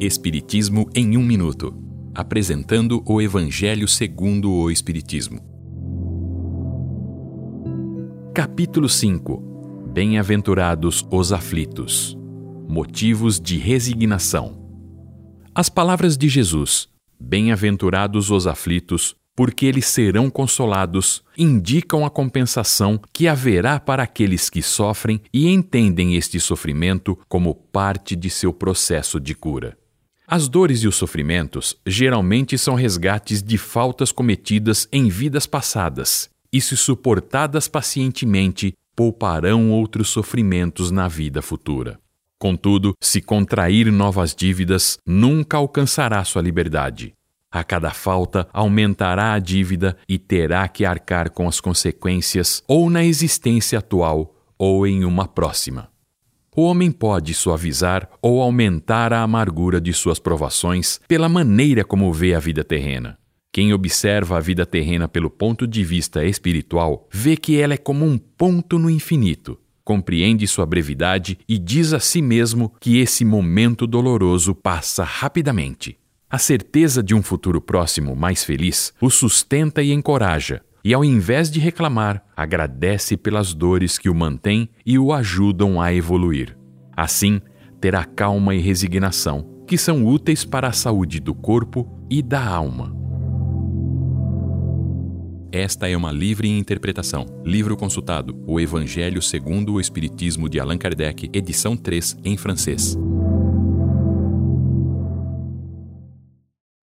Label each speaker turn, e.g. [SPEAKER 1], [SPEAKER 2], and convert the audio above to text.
[SPEAKER 1] Espiritismo em um minuto, apresentando o Evangelho segundo o Espiritismo. Capítulo 5. Bem-aventurados os aflitos. Motivos de resignação. As palavras de Jesus: Bem-aventurados os aflitos, porque eles serão consolados, indicam a compensação que haverá para aqueles que sofrem e entendem este sofrimento como parte de seu processo de cura. As dores e os sofrimentos geralmente são resgates de faltas cometidas em vidas passadas, e se suportadas pacientemente, pouparão outros sofrimentos na vida futura. Contudo, se contrair novas dívidas, nunca alcançará sua liberdade. A cada falta aumentará a dívida e terá que arcar com as consequências ou na existência atual ou em uma próxima. O homem pode suavizar ou aumentar a amargura de suas provações pela maneira como vê a vida terrena. Quem observa a vida terrena pelo ponto de vista espiritual vê que ela é como um ponto no infinito, compreende sua brevidade e diz a si mesmo que esse momento doloroso passa rapidamente. A certeza de um futuro próximo mais feliz o sustenta e encoraja, e, ao invés de reclamar, agradece pelas dores que o mantêm e o ajudam a evoluir. Assim, terá calma e resignação, que são úteis para a saúde do corpo e da alma. Esta é uma livre interpretação. Livro consultado: O Evangelho segundo o Espiritismo de Allan Kardec, edição 3, em francês.